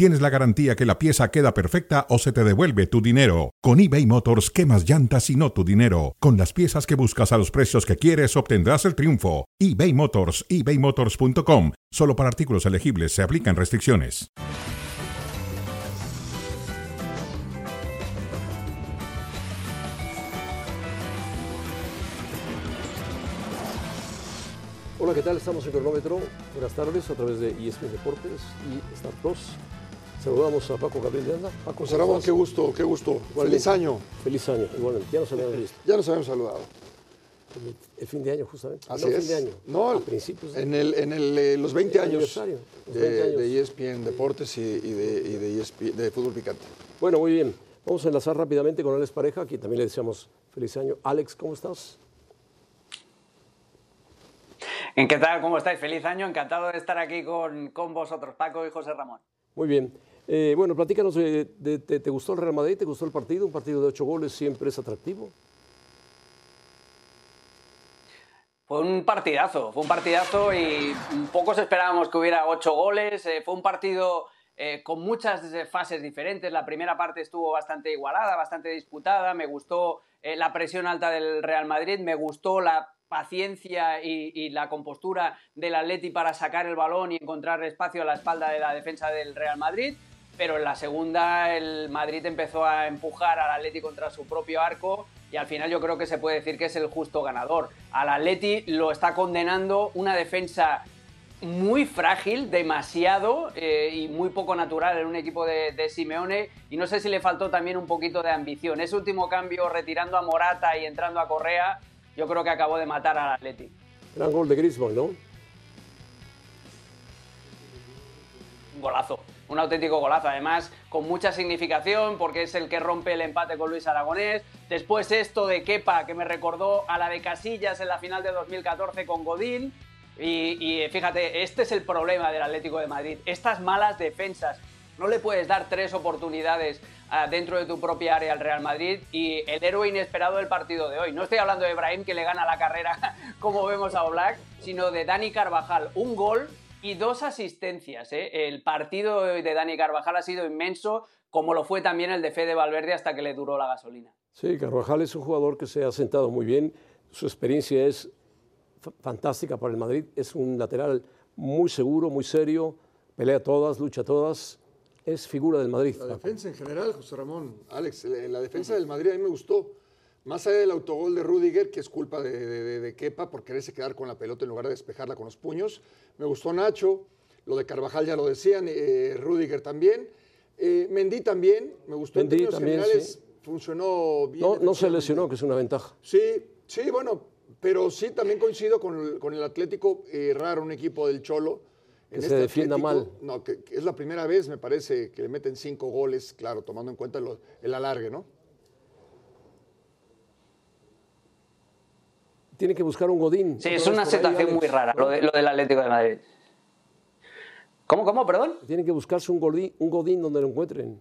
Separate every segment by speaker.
Speaker 1: tienes la garantía que la pieza queda perfecta o se te devuelve tu dinero. Con eBay Motors, quemas llantas y no tu dinero. Con las piezas que buscas a los precios que quieres, obtendrás el triunfo. eBay Motors, ebaymotors.com. Solo para artículos elegibles se aplican restricciones.
Speaker 2: Hola, ¿qué tal? Estamos en Cronómetro. Buenas tardes a través de ESPN Deportes y Star Plus. Saludamos a Paco Gabriel de Anda. Paco,
Speaker 3: José Ramón, qué gusto, qué gusto. Feliz año.
Speaker 2: Feliz año, igualmente. Ya nos habíamos visto.
Speaker 3: Ya nos habíamos saludado.
Speaker 2: El, el fin de año, justamente.
Speaker 3: Así
Speaker 2: no,
Speaker 3: es.
Speaker 2: fin de año.
Speaker 3: No,
Speaker 2: a principios de
Speaker 3: en, el, en el, eh, los 20
Speaker 2: El
Speaker 3: años,
Speaker 2: aniversario, los
Speaker 3: de,
Speaker 2: 20 años.
Speaker 3: de ESPN Deportes y, y de, y de, ESPN de Fútbol Picante.
Speaker 2: Bueno, muy bien. Vamos a enlazar rápidamente con Alex Pareja, aquí también le deseamos feliz año. Alex, ¿cómo estás?
Speaker 4: ¿En qué tal? ¿Cómo estáis? Feliz año, encantado de estar aquí con, con vosotros, Paco y José Ramón.
Speaker 2: Muy bien. Eh, bueno, platícanos, de, de- ¿te gustó el Real Madrid? ¿Te gustó el partido? Un partido de ocho goles siempre es atractivo.
Speaker 4: Fue un partidazo, fue un partidazo y pocos esperábamos que hubiera ocho goles. eh, fue un partido eh, con muchas eh, fases diferentes. La primera parte estuvo bastante igualada, bastante disputada. Me gustó eh, la presión alta del Real Madrid, me gustó la paciencia y, y la compostura del Atleti para sacar el balón y encontrar espacio a la espalda de la defensa del Real Madrid. Pero en la segunda el Madrid empezó a empujar al Atleti contra su propio arco y al final yo creo que se puede decir que es el justo ganador. Al Atleti lo está condenando una defensa muy frágil, demasiado eh, y muy poco natural en un equipo de, de Simeone y no sé si le faltó también un poquito de ambición. Ese último cambio retirando a Morata y entrando a Correa yo creo que acabó de matar al Atleti.
Speaker 2: Gran gol de Griezmann, ¿no?
Speaker 4: un golazo, un auténtico golazo, además con mucha significación porque es el que rompe el empate con Luis Aragonés. Después esto de Kepa que me recordó a la de Casillas en la final de 2014 con Godín. Y, fíjate, este es el problema del Atlético de Madrid, estas malas defensas. No le puedes dar tres oportunidades ah, dentro de tu propia área al Real Madrid y el héroe inesperado del partido de hoy. No estoy hablando de Ibrahim que le gana la carrera como vemos a Oblak, sino de Dani Carvajal. Un gol y dos asistencias. ¿eh? El partido de Dani Carvajal ha sido inmenso, como lo fue también el de Fede Valverde hasta que le duró la gasolina.
Speaker 2: Sí, Carvajal es un jugador que se ha sentado muy bien. Su experiencia es fantástica para el Madrid. Es un lateral muy seguro, muy serio. Pelea todas, lucha todas. Es figura del Madrid.
Speaker 3: La defensa en general, José Ramón, Alex, la, la defensa del Madrid a mí me gustó. Más allá del autogol de Rudiger, que es culpa de, de, de- Kepa por quererse quedar con la pelota en lugar de despejarla con los puños. Me gustó Nacho, lo de Carvajal ya lo decían, eh, Rudiger también. Eh, Mendy también, me gustó.
Speaker 2: Mendy
Speaker 3: en términos
Speaker 2: también,
Speaker 3: generales,
Speaker 2: sí.
Speaker 3: funcionó bien.
Speaker 2: No, no se lesionó, que es una ventaja.
Speaker 3: Sí, sí, bueno, pero sí también coincido con el, con el Atlético, eh, raro un equipo del Cholo.
Speaker 2: Que se defienda mal.
Speaker 3: No, que, que es la primera vez, me parece, que le meten cinco goles, claro, tomando en cuenta lo- el alargue, ¿no?
Speaker 2: Tiene que buscar un Godín.
Speaker 4: Sí, es una
Speaker 2: ahí,
Speaker 4: situación muy rara, lo, de- lo del Atlético de Madrid. ¿Cómo, cómo, perdón?
Speaker 2: Tiene que buscarse un Godín, un Godín donde lo encuentren.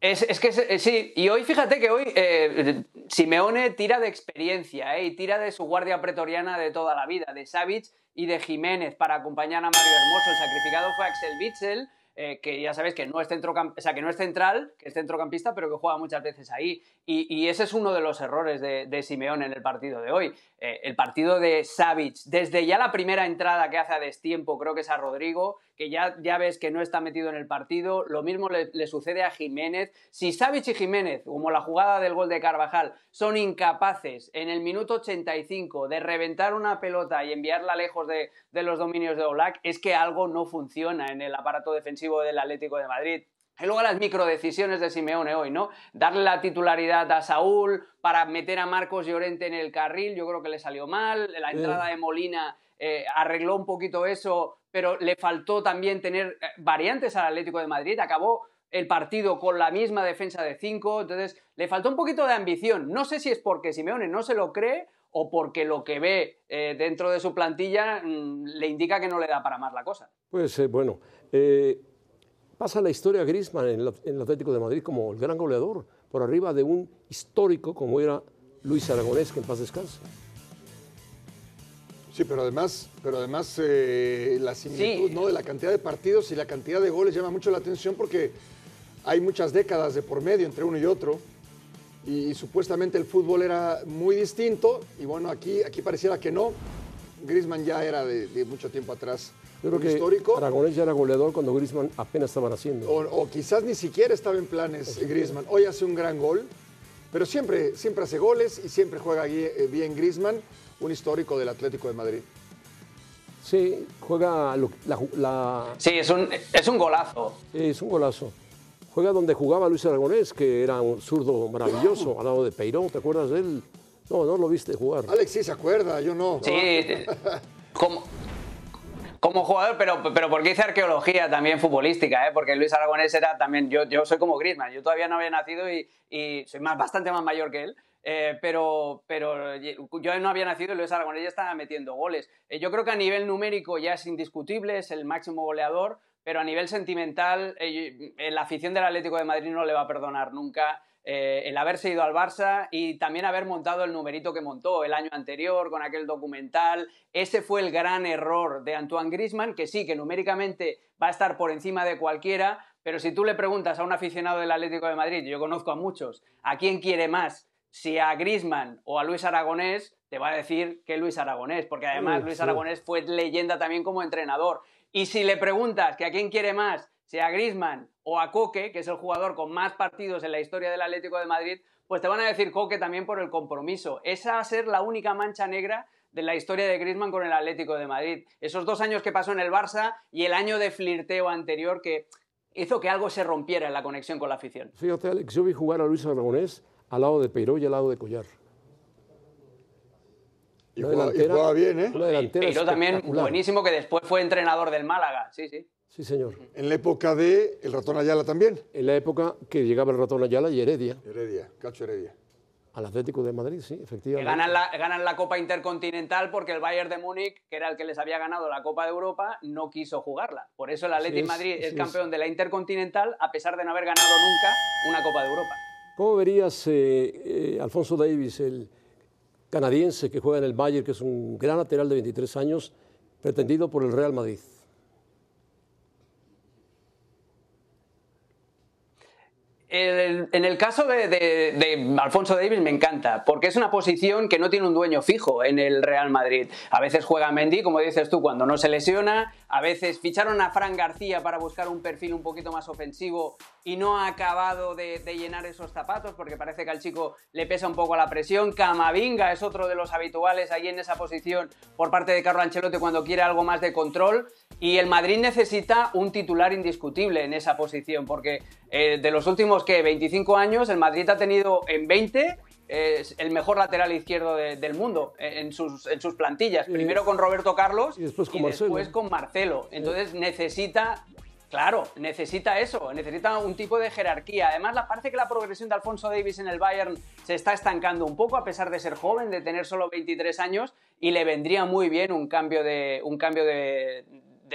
Speaker 4: Es, es que es- eh, sí, y hoy fíjate que hoy eh, Simeone tira de experiencia eh, y tira de su guardia pretoriana de toda la vida, de Savic y de Jiménez para acompañar a Mario Hermoso. El sacrificado fue Axel Witsel, eh, que ya sabéis que no es o sea, que no es central, que es centrocampista, pero que juega muchas veces ahí. Y, ese es uno de los errores de, Simeone en el partido de hoy. Eh, el partido de Savic, desde ya la primera entrada que hace a destiempo, creo que es a Rodrigo, que ya, ya ves que no está metido en el partido. Lo mismo le, sucede a Jiménez. Si Savic y Jiménez, como la jugada del gol de Carvajal, son incapaces en el minuto 85 de reventar una pelota y enviarla lejos de, de los dominios de Oblak, es que algo no funciona en el aparato defensivo del Atlético de Madrid. Y luego las microdecisiones de Simeone hoy, ¿no? Darle la titularidad a Saúl para meter a Marcos Llorente en el carril, yo creo que le salió mal. La entrada de Molina eh, arregló un poquito eso, pero le faltó también tener eh, variantes al Atlético de Madrid. Acabó el partido con la misma defensa de cinco, entonces le faltó un poquito de ambición. No sé si es porque Simeone no se lo cree o porque lo que ve eh, dentro de su plantilla mm, le indica que no le da para más la cosa.
Speaker 2: Pues bueno, eh, pasa la historia Griezmann en, en el Atlético de Madrid como el gran goleador, por arriba de un histórico como era Luis Aragonés, que en paz descanse.
Speaker 3: Sí, pero además, pero además eh, la similitud ¿no? de la cantidad de partidos y la cantidad de goles llama mucho la atención porque hay muchas décadas de por medio entre uno y otro. Y, supuestamente el fútbol era muy distinto. Y bueno, aquí, aquí pareciera que no. Griezmann ya era de, mucho tiempo atrás.
Speaker 2: Yo creo que histórico. Aragonés ya era goleador cuando Griezmann apenas estaba naciendo.
Speaker 3: O, quizás ni siquiera estaba en planes Griezmann. Hoy hace un gran gol, pero siempre, siempre hace goles y siempre juega eh, bien Griezmann un histórico del Atlético de Madrid.
Speaker 2: Sí, juega la...
Speaker 4: Sí, es un, es un golazo.
Speaker 2: Sí, es un golazo. Juega donde jugaba Luis Aragonés, que era un zurdo maravilloso, al lado de Peirón, ¿te acuerdas de él? No, no lo viste jugar.
Speaker 3: Alex sí se acuerda, yo no.
Speaker 4: Sí, como, como jugador, pero, pero porque hice arqueología también futbolística, ¿eh? porque Luis Aragonés era también, yo, yo soy como Griezmann, yo todavía no había nacido y, y soy más, bastante más mayor que él, eh, pero, pero yo no había nacido y Luis Aragonés ya estaba metiendo goles. Eh, yo creo que a nivel numérico ya es indiscutible, es el máximo goleador, pero a nivel sentimental, eh, la afición del Atlético de Madrid no le va a perdonar nunca el haberse ido al Barça y también haber montado el numerito que montó el año anterior con aquel documental. Ese fue el gran error de Antoine Grisman, que sí, que numéricamente va a estar por encima de cualquiera, pero si tú le preguntas a un aficionado del Atlético de Madrid, yo conozco a muchos, ¿a quién quiere más? si a Grisman o a Luis Aragonés, te va a decir que Luis Aragonés, porque además Luis Aragonés fue leyenda también como entrenador. Y si le preguntas que a quién quiere más, si a Grisman o a Coque, que es el jugador con más partidos en la historia del Atlético de Madrid, pues te van a decir Coque también por el compromiso. Esa va a ser la única mancha negra de la historia de Griezmann con el Atlético de Madrid. Esos dos años que pasó en el Barça y el año de flirteo anterior que hizo que algo se rompiera en la conexión con la afición.
Speaker 2: Fíjate, Alex, yo vi jugar a Luis Aragonés al lado de Peiró y al lado de Collar.
Speaker 3: Y, jugaba, bien, ¿eh?
Speaker 4: Peiró también buenísimo, que después fue entrenador del Málaga, sí, sí.
Speaker 2: Sí, señor.
Speaker 3: En la época de el ratón Ayala también.
Speaker 2: En la época que llegaba el ratón Ayala y Heredia.
Speaker 3: Heredia, Cacho Heredia.
Speaker 2: Al Atlético de Madrid, sí, efectivamente.
Speaker 4: ganan la, ganan la Copa Intercontinental porque el Bayern de Múnich, que era el que les había ganado la Copa de Europa, no quiso jugarla. Por eso el Atlético de Madrid es campeón de la Intercontinental a pesar de no haber ganado nunca una Copa de Europa.
Speaker 2: ¿Cómo verías eh, eh, Alfonso Davis, el canadiense que juega en el Bayern, que es un gran lateral de 23 años, pretendido por el Real Madrid?
Speaker 4: En el caso de, Alfonso Davis me encanta, porque es una posición que no tiene un dueño fijo en el Real Madrid. A veces juega Mendy, como dices tú, cuando no se lesiona, a veces ficharon a Fran García para buscar un perfil un poquito más ofensivo y no ha acabado de, llenar esos zapatos porque parece que al chico le pesa un poco la presión. Camavinga es otro de los habituales ahí en esa posición por parte de Carlo Ancelotti cuando quiere algo más de control. Y el Madrid necesita un titular indiscutible en esa posición porque eh, de los últimos que 25 años el Madrid ha tenido en 20 el mejor lateral izquierdo del mundo en sus, en sus plantillas. Primero con Roberto Carlos y después con, Después con Marcelo. Entonces necesita Claro, necesita eso, necesita un tipo de jerarquía. Además, parece que la progresión de Alfonso Davis en el Bayern se está estancando un poco, a pesar de ser joven, de tener solo 23 años, y le vendría muy bien un cambio de, un cambio de,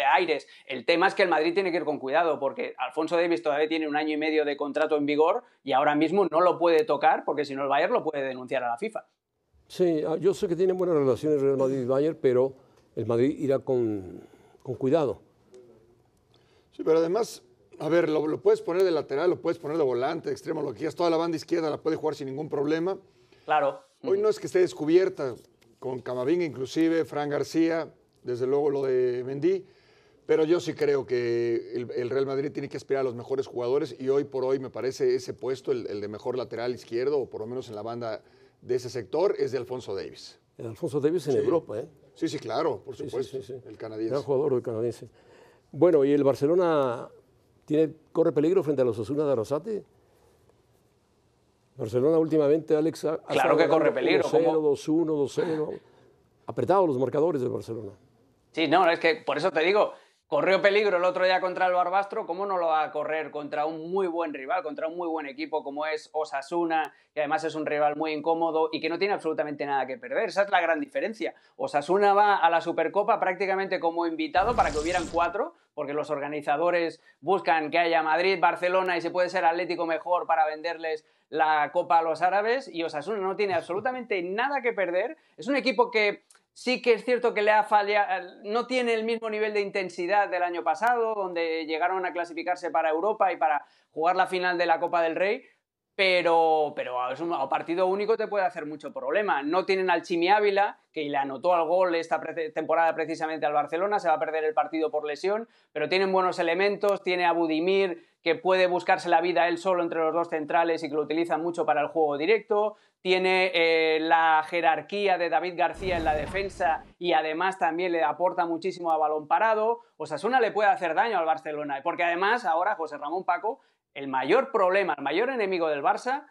Speaker 4: aires. El tema es que el Madrid tiene que ir con cuidado, porque Alfonso Davis todavía tiene un año y medio de contrato en vigor y ahora mismo no lo puede tocar, porque si no el Bayern lo puede denunciar a la FIFA.
Speaker 2: Sí, ah, yo sé que tienen buenas relaciones Real Madrid y Bayern, pero el Madrid irá con, con cuidado
Speaker 3: Sí, pero además, a ver, lo, puedes poner de lateral, lo puedes poner de volante, de extremo, lo que quieras. Toda la banda izquierda la puede jugar sin ningún problema.
Speaker 4: Claro.
Speaker 3: Hoy no es que esté descubierta, con Camavinga inclusive, Fran García, desde luego lo de Mendy. Pero yo sí creo que el, Real Madrid tiene que aspirar a los mejores jugadores y hoy por hoy me parece ese puesto, el, de mejor lateral izquierdo, o por lo menos en la banda de ese sector, es de Alfonso Davis.
Speaker 2: El Alfonso Davis en Europa, ¿eh?
Speaker 3: Sí, sí, claro, por supuesto. el canadiense.
Speaker 2: Gran jugador el canadiense. Bueno, ¿y el Barcelona tiene, corre peligro frente a los Osuna de Arrasate? Barcelona últimamente, Alex, ha,
Speaker 4: claro que corre peligro.
Speaker 2: 2-0, 2-1, 2-0. Apretado los marcadores del Barcelona.
Speaker 4: Sí, no, es que por eso te digo, corrió peligro el otro día contra el Barbastro, ¿cómo no lo va a correr contra un muy buen rival, contra un muy buen equipo como es Osasuna, que además es un rival muy incómodo y que no tiene absolutamente nada que perder? Esa es la gran diferencia. Osasuna va a la Supercopa prácticamente como invitado para que hubieran cuatro, porque los organizadores buscan que haya Madrid, Barcelona y si puede ser Atlético mejor para venderles la Copa a los árabes y Osasuna no tiene absolutamente nada que perder. Es un equipo que Sí que es cierto que le ha fallado, no tiene el mismo nivel de intensidad del año pasado, donde llegaron a clasificarse para Europa y para jugar la final de la Copa del Rey, pero, pero es un, partido único te puede hacer mucho problema. No tienen al Chimi Ávila, que le anotó al gol esta temporada precisamente al Barcelona, se va a perder el partido por lesión, pero tienen buenos elementos, tiene a Budimir, que puede buscarse la vida él solo entre los dos centrales y que lo utilizan mucho para el juego directo, tiene eh, la jerarquía de David García en la defensa y además también le aporta muchísimo a balón parado. Osasuna le puede hacer daño al Barcelona, porque además ahora José Ramón Paco, el mayor problema, el mayor enemigo del Barça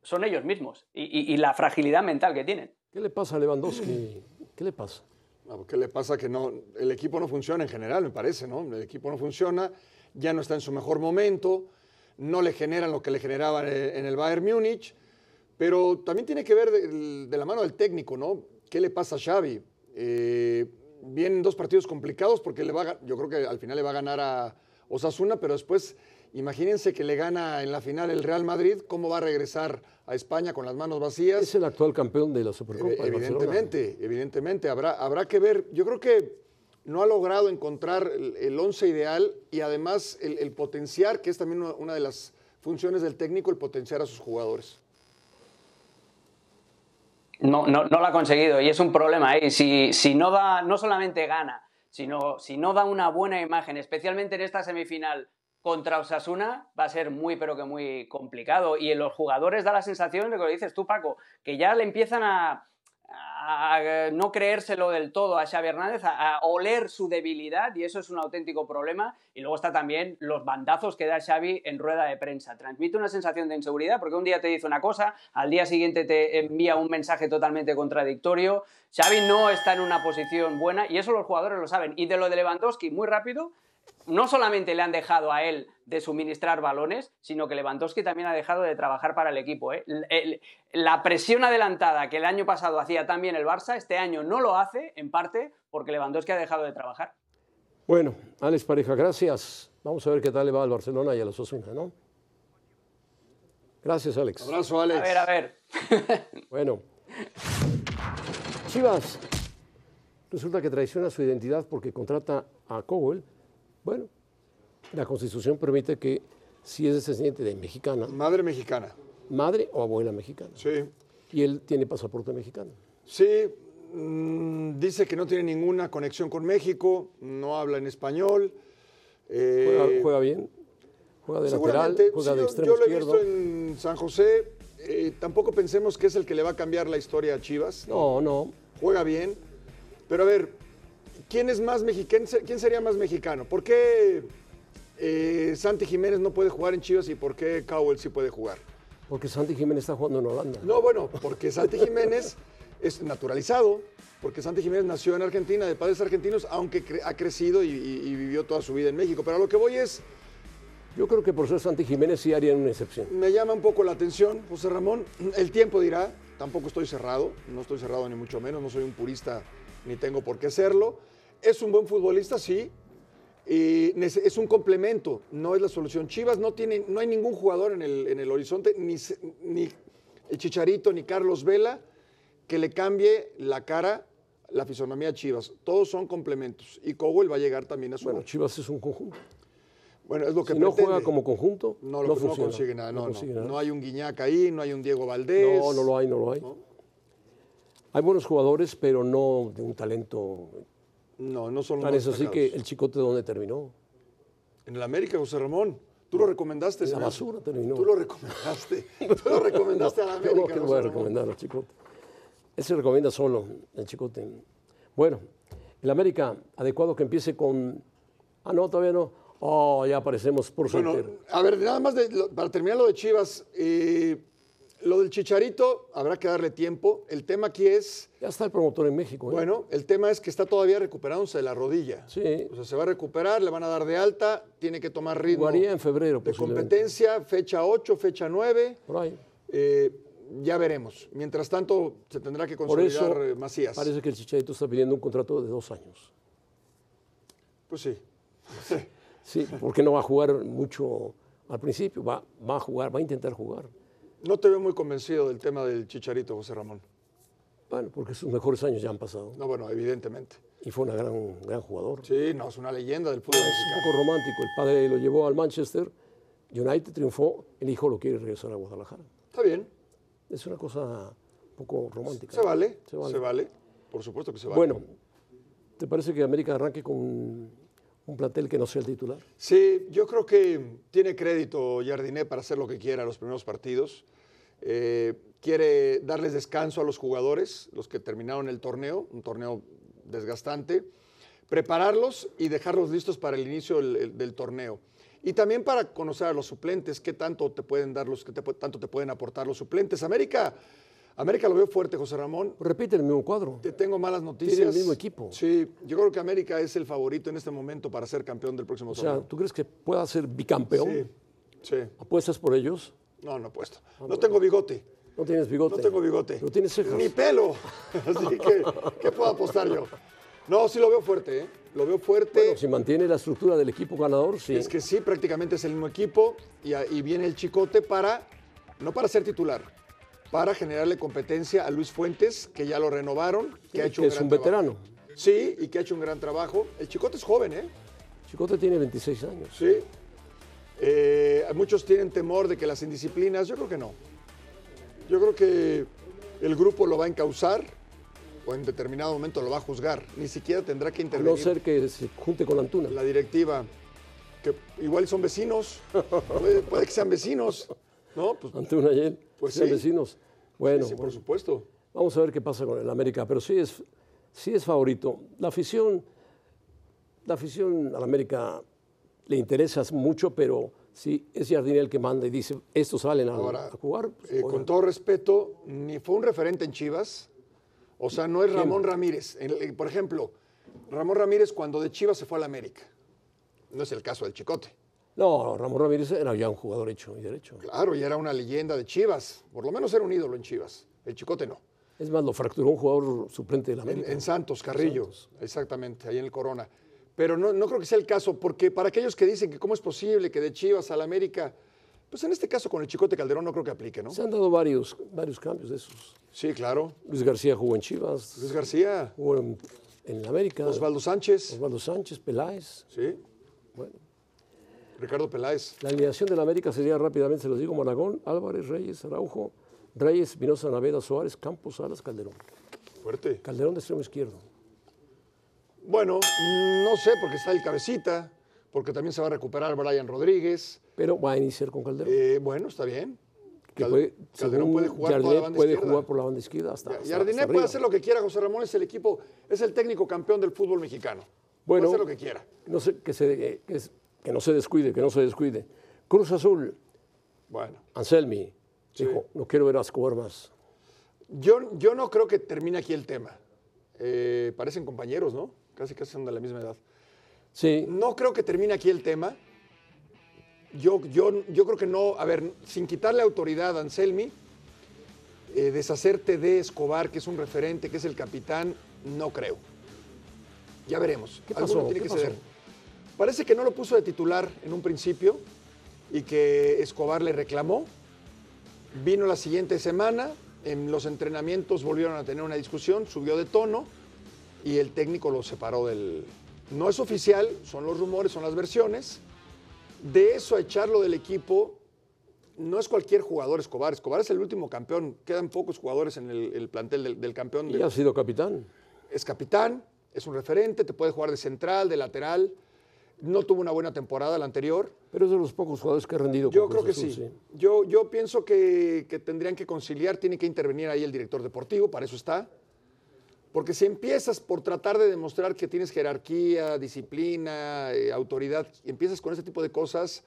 Speaker 4: son ellos mismos y, la fragilidad mental que tienen.
Speaker 2: ¿Qué le pasa a Lewandowski? ¿Qué le pasa?
Speaker 3: ¿Qué le pasa? Que no, el equipo no funciona en general, me parece, ¿no? El equipo no funciona, ya no está en su mejor momento, no le generan lo que le generaba en el Bayern Múnich pero también tiene que ver de, la mano del técnico, ¿no? ¿Qué le pasa a Xavi? Eh, vienen dos partidos complicados porque le va yo creo que al final le va a ganar a Osasuna, pero después imagínense que le gana en la final el Real Madrid, ¿cómo va a regresar a España con las manos vacías?
Speaker 2: Es el actual campeón de la Supercopa.
Speaker 3: evidentemente, evidentemente, habrá, habrá que ver. Yo creo que no ha logrado encontrar el, once ideal y además el, potenciar, que es también una de las funciones del técnico, el potenciar a sus jugadores.
Speaker 4: No, no, no lo ha conseguido y es un problema. ¿eh? Si, si no da, no solamente gana, sino si no da una buena imagen, especialmente en esta semifinal contra Osasuna, va a ser muy, pero que muy complicado. Y en los jugadores da la sensación de que lo dices tú, Paco, que ya le empiezan a, a no creérselo del todo a Xavi Hernández, a, oler su debilidad y eso es un auténtico problema. Y luego está también los bandazos que da Xavi en rueda de prensa. Transmite una sensación de inseguridad porque un día te dice una cosa, al día siguiente te envía un mensaje totalmente contradictorio. Xavi no está en una posición buena y eso los jugadores lo saben. Y de lo de Lewandowski, muy rápido, no solamente le han dejado a él de suministrar balones, sino que Lewandowski también ha dejado de trabajar para el equipo. ¿eh? La presión adelantada que el año pasado hacía también el Barça, este año no lo hace, en parte porque Lewandowski ha dejado de trabajar.
Speaker 2: Bueno, Alex Pareja, gracias. Vamos a ver qué tal le va al Barcelona y a los Osasuna, ¿no? Gracias, Alex.
Speaker 3: Abrazo, Alex.
Speaker 4: A ver, a ver.
Speaker 2: bueno. Chivas resulta que traiciona su identidad porque contrata a Cowell bueno, la Constitución permite que si es descendiente de mexicana.
Speaker 3: Madre mexicana.
Speaker 2: Madre o abuela mexicana.
Speaker 3: Sí.
Speaker 2: Y él tiene pasaporte mexicano.
Speaker 3: Sí, mm, dice que no tiene ninguna conexión con México, no habla en español.
Speaker 2: Eh, juega, bien, juega de lateral, juega de extremo
Speaker 3: yo lo he visto en San José. Eh, tampoco pensemos que es el que le va a cambiar la historia a Chivas.
Speaker 2: No, no.
Speaker 3: Juega bien. Pero a ver, ¿quién es más mexicano? ¿Quién sería más mexicano? ¿Por qué eh, Santi Jiménez no puede jugar en Chivas y por qué Cowell sí puede jugar?
Speaker 2: Porque Santi Jiménez está jugando en Holanda.
Speaker 3: No, bueno, porque Santi Jiménez es naturalizado, porque Santi Jiménez nació en Argentina, de padres argentinos, aunque ha crecido y, vivió toda su vida en México. Pero a lo que voy es...
Speaker 2: Yo creo que por ser Santi Jiménez sí harían una excepción.
Speaker 3: Me llama un poco la atención, José Ramón. El tiempo dirá, tampoco estoy cerrado, no estoy cerrado ni mucho menos, no soy un purista ni tengo por qué serlo. Es un buen futbolista, sí. Y es un complemento, no es la solución. Chivas no tiene, no hay ningún jugador en el, en el horizonte, ni, ni el Chicharito, ni Carlos Vela, que le cambie la cara, la fisonomía a Chivas. Todos son complementos. Y Cowell va a llegar también a su.
Speaker 2: Bueno, Chivas es un conjunto.
Speaker 3: Bueno, es lo que
Speaker 2: si no juega como conjunto,
Speaker 3: no, no, consigue nada. No, no, hay un Guiñac ahí, no hay un Diego Valdés.
Speaker 2: No, no lo hay, no lo hay. Hay buenos jugadores, pero no de un talento
Speaker 3: no, no son
Speaker 2: los eso sí que el chicote dónde terminó.
Speaker 3: En el América, José Ramón. Tú lo recomendaste.
Speaker 2: En la basura terminó.
Speaker 3: Tú lo recomendaste. Tú lo recomendaste a la América.
Speaker 2: Yo no, que lo voy a recomendar al chicote. Él se recomienda solo, el chicote. Bueno, el América, adecuado que empiece con... Ah, no, todavía no. Oh, ya aparecemos por
Speaker 3: bueno, A ver, nada más para terminar lo de Chivas. Eh, Lo del Chicharito habrá que darle tiempo. El tema aquí es,
Speaker 2: Ya está el promotor en México. ¿eh?
Speaker 3: bueno, el tema es que está todavía recuperándose de la rodilla.
Speaker 2: Sí.
Speaker 3: O sea, se va a recuperar, le van a dar de alta, tiene que tomar ritmo
Speaker 2: Jugaría en febrero,
Speaker 3: de competencia, fecha 8, fecha 9.
Speaker 2: Por ahí.
Speaker 3: Eh, ya veremos. Mientras tanto, se tendrá que
Speaker 2: Por
Speaker 3: consolidar
Speaker 2: eso
Speaker 3: eh, Macías.
Speaker 2: parece que el Chicharito está pidiendo un contrato de dos años.
Speaker 3: Pues sí.
Speaker 2: Sí, porque no va a jugar mucho al principio, va, va a jugar, va a intentar jugar.
Speaker 3: No te veo muy convencido del tema del Chicharito, José Ramón.
Speaker 2: Bueno, porque sus mejores años ya han pasado
Speaker 3: No, bueno, evidentemente.
Speaker 2: y fue una gran, gran jugador.
Speaker 3: Sí, no, es una leyenda del fútbol
Speaker 2: Es un
Speaker 3: mexicano.
Speaker 2: poco romántico. El padre lo llevó al Manchester, United triunfó, el hijo lo quiere regresar a Guadalajara.
Speaker 3: Está bien,
Speaker 2: Es una cosa un poco romántica.
Speaker 3: se vale,
Speaker 2: Se vale.
Speaker 3: se vale. Por supuesto que se vale.
Speaker 2: Bueno, ¿te parece que América arranque con un plantel que no sea el titular?
Speaker 3: Sí, yo creo que tiene crédito Jardiné para hacer lo que quiera los primeros partidos. Eh, quiere darles descanso a los jugadores, los que terminaron el torneo, un torneo desgastante, prepararlos y dejarlos listos para el inicio del, el- del torneo. Y también para conocer a los suplentes, qué tanto te pueden dar los, qué te tanto te pueden aportar los suplentes. América, América lo veo fuerte, José Ramón.
Speaker 2: Repite el mismo cuadro.
Speaker 3: Te tengo malas noticias.
Speaker 2: el mismo equipo.
Speaker 3: Sí, yo creo que América es el favorito en este momento para ser campeón del próximo
Speaker 2: O sea,
Speaker 3: torneo.
Speaker 2: ¿tú crees que pueda ser bicampeón?
Speaker 3: Sí, sí.
Speaker 2: ¿Apuestas por ellos?
Speaker 3: No, no apuesto. No tengo bigote.
Speaker 2: No tienes bigote.
Speaker 3: No tengo bigote.
Speaker 2: Pero tienes cejas.
Speaker 3: Ni pelo. Así que, ¿qué puedo apostar yo? No, sí lo veo fuerte, ¿eh? Lo veo fuerte.
Speaker 2: Bueno, si mantiene la estructura del equipo ganador, sí.
Speaker 3: Es que sí, prácticamente es el mismo equipo y, y viene el Chicote para, no para ser titular, para generarle competencia a Luis Fuentes, que ya lo renovaron, que ha hecho
Speaker 2: que
Speaker 3: un
Speaker 2: es
Speaker 3: gran
Speaker 2: un
Speaker 3: trabajo.
Speaker 2: veterano.
Speaker 3: Sí, y que ha hecho un gran trabajo. El Chicote es joven, ¿eh?
Speaker 2: Chicote tiene 26 años.
Speaker 3: Sí. Eh, muchos tienen temor de que las indisciplinas, yo creo que no. Yo creo que el grupo lo va a encauzar o en determinado momento lo va a juzgar. Ni siquiera tendrá que
Speaker 2: A no
Speaker 3: intervenir
Speaker 2: ser que se junte con Antuna.
Speaker 3: la directiva, que igual son vecinos, puede, puede que sean vecinos, ¿no? Pues,
Speaker 2: Antuna y él,
Speaker 3: Pues
Speaker 2: sean
Speaker 3: sí.
Speaker 2: vecinos. Bueno,
Speaker 3: sí, por
Speaker 2: bueno,
Speaker 3: supuesto.
Speaker 2: vamos a ver qué pasa con el América, pero sí es, sí es favorito. La afición, la afición al América le interesa mucho, pero si es Jardine el que manda y dice, estos salen a,
Speaker 3: Ahora,
Speaker 2: a jugar, pues,
Speaker 3: Eh, con todo respeto, ni fue un referente en Chivas. O sea, no es Ramón Ramírez. El- por ejemplo, Ramón Ramírez cuando de Chivas se fue al América. No es el caso del Chicote.
Speaker 2: No, Ramón Ramírez era ya un jugador hecho y derecho.
Speaker 3: Claro, y era una leyenda de Chivas. Por lo menos era un ídolo en Chivas. El Chicote no.
Speaker 2: Es más, lo fracturó un jugador suplente de la América.
Speaker 3: en Santos, Carrillo. Exactamente, ahí en el Corona. Pero no, no creo que sea el caso, porque para aquellos que dicen que cómo es posible que de Chivas al América, pues en este caso con el Chicote Calderón no creo que aplique, ¿no?
Speaker 2: Se han dado varios, varios cambios de esos.
Speaker 3: Sí, claro.
Speaker 2: Luis García jugó en Chivas,
Speaker 3: Luis García,
Speaker 2: jugó en, en América.
Speaker 3: Osvaldo Sánchez,
Speaker 2: Osvaldo Sánchez, Peláez.
Speaker 3: sí,
Speaker 2: Bueno,
Speaker 3: Ricardo Peláez.
Speaker 2: la alineación de la América sería rápidamente, se los digo, Monagón, Álvarez, Reyes, Araujo, Reyes, Espinosa, Naveda, Suárez, Campos, Salas, Calderón.
Speaker 3: Fuerte.
Speaker 2: Calderón de extremo izquierdo.
Speaker 3: Bueno, no sé, porque está el cabecita, porque también se va a recuperar Brian Rodríguez.
Speaker 2: Pero va a iniciar con Calderón.
Speaker 3: Eh, bueno, está bien.
Speaker 2: que puede,
Speaker 3: Calderón puede jugar por la banda
Speaker 2: puede
Speaker 3: izquierda.
Speaker 2: jugar por la banda izquierda hasta, hasta-
Speaker 3: Jardiné
Speaker 2: hasta
Speaker 3: puede hacer lo que quiera, José Ramón es el equipo, es el técnico campeón del fútbol mexicano.
Speaker 2: Bueno.
Speaker 3: puede hacer lo que quiera.
Speaker 2: No sé, que, se, que no se descuide, que no se descuide. Cruz Azul,
Speaker 3: Bueno,
Speaker 2: Anselmi, dijo, no quiero ver a Escobar más.
Speaker 3: yo, yo no creo que termine aquí el tema. Eh, parecen compañeros, ¿no? Casi casi son de la misma edad.
Speaker 2: Sí,
Speaker 3: No creo que termine aquí el tema. Yo, yo, yo creo que no, a ver, sin quitarle autoridad a Anselmi, eh, deshacerte de Escobar, que es un referente, que es el capitán, no creo. Ya veremos.
Speaker 2: ¿Qué
Speaker 3: Alguno tiene
Speaker 2: ¿Qué
Speaker 3: que
Speaker 2: pasó?
Speaker 3: ceder. Parece que no lo puso de titular en un principio y que Escobar le reclamó. Vino la siguiente semana, en los entrenamientos volvieron a tener una discusión, subió de tono y el técnico lo separó del... No es oficial, son los rumores, son las versiones. De eso a echarlo del equipo, no es cualquier jugador Escobar. Escobar es el último campeón. Quedan pocos jugadores en el, el plantel del, del campeón.
Speaker 2: y ha sido capitán.
Speaker 3: es capitán, es un referente, te puede jugar de central, de lateral. No tuvo una buena temporada la anterior.
Speaker 2: Pero es de los pocos jugadores que ha rendido.
Speaker 3: Yo creo que sí. Yo, yo pienso que, que tendrían que conciliar, tiene que intervenir ahí el director deportivo, para eso está. Porque si empiezas por tratar de demostrar que tienes jerarquía, disciplina, eh, autoridad, y empiezas con ese tipo de cosas,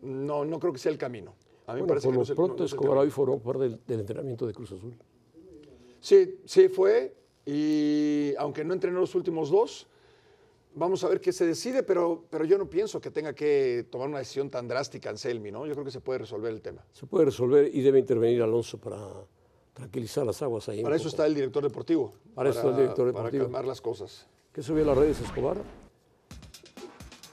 Speaker 3: no, no creo que sea el camino. A mí me
Speaker 2: Bueno,
Speaker 3: parece
Speaker 2: por
Speaker 3: que
Speaker 2: lo
Speaker 3: no es el-
Speaker 2: pronto
Speaker 3: no
Speaker 2: Escobar hoy formó parte del, del entrenamiento de Cruz Azul.
Speaker 3: Sí, sí fue. Y aunque no entrenó los últimos dos, vamos a ver qué se decide, pero, pero yo no pienso que tenga que tomar una decisión tan drástica Anselmi, ¿no? Yo creo que se puede resolver el tema.
Speaker 2: Se puede resolver y debe intervenir Alonso para tranquilizar las aguas ahí.
Speaker 3: Para eso está el director deportivo.
Speaker 2: Para eso está el director deportivo.
Speaker 3: Para calmar las cosas.
Speaker 2: ¿Qué subió a las redes Escobar?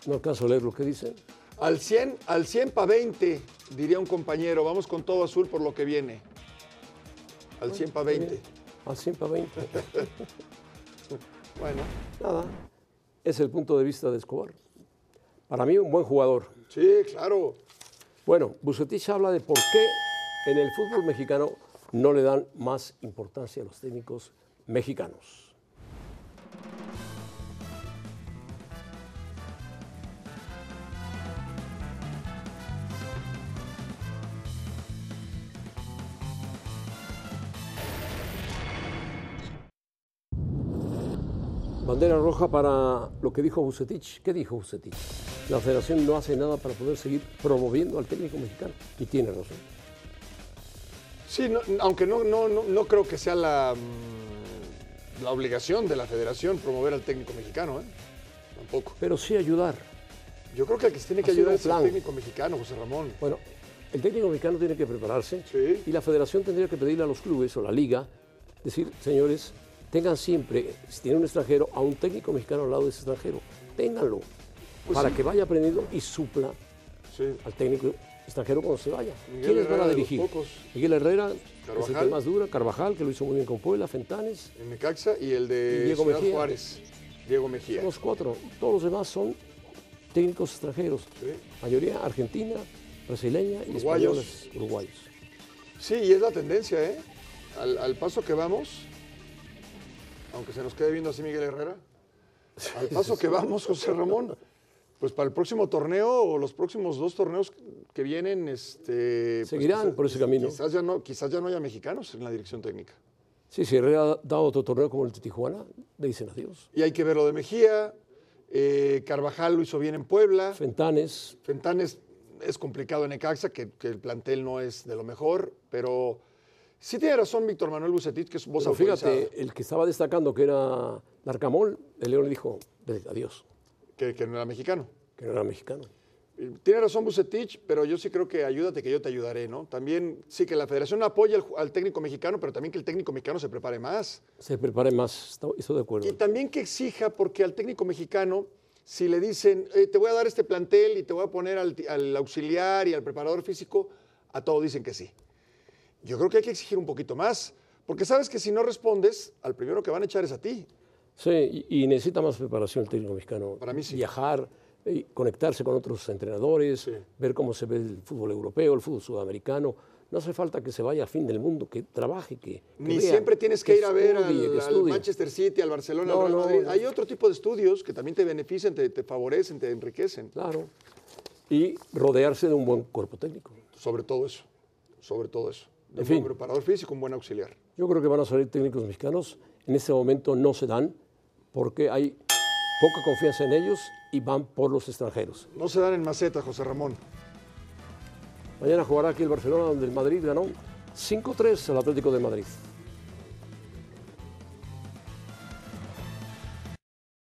Speaker 2: No alcanzo a leer lo que dice.
Speaker 3: Al 100, al 100 pa' 20, diría un compañero. Vamos con todo azul por lo que viene. Al 100 pa' 20.
Speaker 2: Al 100 para 20.
Speaker 3: Bueno,
Speaker 2: Nada, es el punto de vista de Escobar. Para mí, un buen jugador.
Speaker 3: sí, claro.
Speaker 2: Bueno, Bucetich habla de por qué en el fútbol mexicano no le dan más importancia a los técnicos mexicanos. Bandera roja para lo que dijo Bucetich. ¿Qué dijo Bucetich? La federación no hace nada para poder seguir promoviendo al técnico mexicano. Y tiene razón.
Speaker 3: Sí, no- aunque no, no, no, no creo que sea la, mm, la obligación de la federación promover al técnico mexicano, ¿eh? Tampoco.
Speaker 2: Pero sí ayudar.
Speaker 3: Yo creo que el que se tiene que
Speaker 2: Hacer
Speaker 3: ayudar es el técnico mexicano, José Ramón.
Speaker 2: Bueno, el técnico mexicano tiene que prepararse
Speaker 3: Sí.
Speaker 2: y la federación tendría que pedirle a los clubes o la liga, decir, señores, tengan siempre, si tienen un extranjero, a un técnico mexicano al lado de ese extranjero. Ténganlo
Speaker 3: Pues
Speaker 2: para
Speaker 3: sí.
Speaker 2: que vaya aprendiendo y supla
Speaker 3: Sí.
Speaker 2: al técnico extranjero cuando se vaya.
Speaker 3: Miguel
Speaker 2: ¿Quiénes van a dirigir? Miguel Herrera, que es el
Speaker 3: Carvajal.
Speaker 2: que más dura, Carvajal, que lo hizo muy bien con Puebla, Fentanes,
Speaker 3: En Necaxa y el de
Speaker 2: Y Diego
Speaker 3: Ciudad
Speaker 2: Mejía.
Speaker 3: Juárez. Diego Mejía.
Speaker 2: son los cuatro. Todos los demás son técnicos extranjeros.
Speaker 3: Sí.
Speaker 2: Mayoría argentina, brasileña y
Speaker 3: Uruguayos.
Speaker 2: españoles uruguayos.
Speaker 3: Sí, y es la tendencia, ¿eh? Al, al paso que vamos, aunque se nos quede viendo así Miguel Herrera, al paso que vamos, José Ramón, pues para el próximo torneo o los próximos dos torneos que vienen, este, pues
Speaker 2: Seguirán por ese camino.
Speaker 3: Quizás ya, no, quizás ya no haya mexicanos en la dirección técnica.
Speaker 2: Sí, si Herrera da otro torneo como el de Tijuana, le dicen adiós.
Speaker 3: Y hay que ver lo de Mejía, eh, Carvajal lo hizo bien en Puebla,
Speaker 2: Fentanes,
Speaker 3: Fentanes es complicado en Necaxa, que, que el plantel no es de lo mejor, pero sí tiene razón Víctor Manuel Bucetich, que es voz
Speaker 2: pero fíjate, el que estaba destacando que era Larcamón, el León le dijo, "Vete, adiós,
Speaker 3: que, que no era mexicano.
Speaker 2: que no era mexicano.
Speaker 3: Tiene razón Bucetich, pero yo sí creo que ayúdate que yo te ayudaré, ¿no? También sí que la federación apoya al, al técnico mexicano, pero también que el técnico mexicano se prepare más.
Speaker 2: Se prepare más, estoy de acuerdo.
Speaker 3: Y también que exija, porque al técnico mexicano, si le dicen, "Eh, te voy a dar este plantel y te voy a poner al, al auxiliar y al preparador físico, a todos dicen que sí. Yo creo que hay que exigir un poquito más, porque sabes que si no respondes, al primero que van a echar es a ti.
Speaker 2: Sí, y, necesita más preparación el técnico mexicano.
Speaker 3: Para mí sí.
Speaker 2: Viajar, y conectarse con otros entrenadores,
Speaker 3: Sí.
Speaker 2: ver cómo se ve el fútbol europeo, el fútbol sudamericano. No hace falta que se vaya a fin del mundo, que trabaje, que, que
Speaker 3: Ni
Speaker 2: vea,
Speaker 3: siempre tienes que, ir a ver al. Manchester City, al Barcelona,
Speaker 2: No,
Speaker 3: al Real
Speaker 2: no,
Speaker 3: Madrid.
Speaker 2: no.
Speaker 3: Hay otro tipo de estudios que también te benefician, te, te favorecen, te enriquecen.
Speaker 2: Claro. Y rodearse de un buen cuerpo técnico.
Speaker 3: Sobre todo eso. Sobre todo eso. De
Speaker 2: En
Speaker 3: un
Speaker 2: fin.
Speaker 3: buen preparador físico, un buen auxiliar.
Speaker 2: Yo creo que van a salir técnicos mexicanos. En este momento no se dan porque hay poca confianza en ellos y van por los extranjeros.
Speaker 3: No se dan en maceta, José Ramón.
Speaker 2: Mañana jugará aquí el Barcelona, donde el Madrid ganó 5-3 al Atlético de Madrid.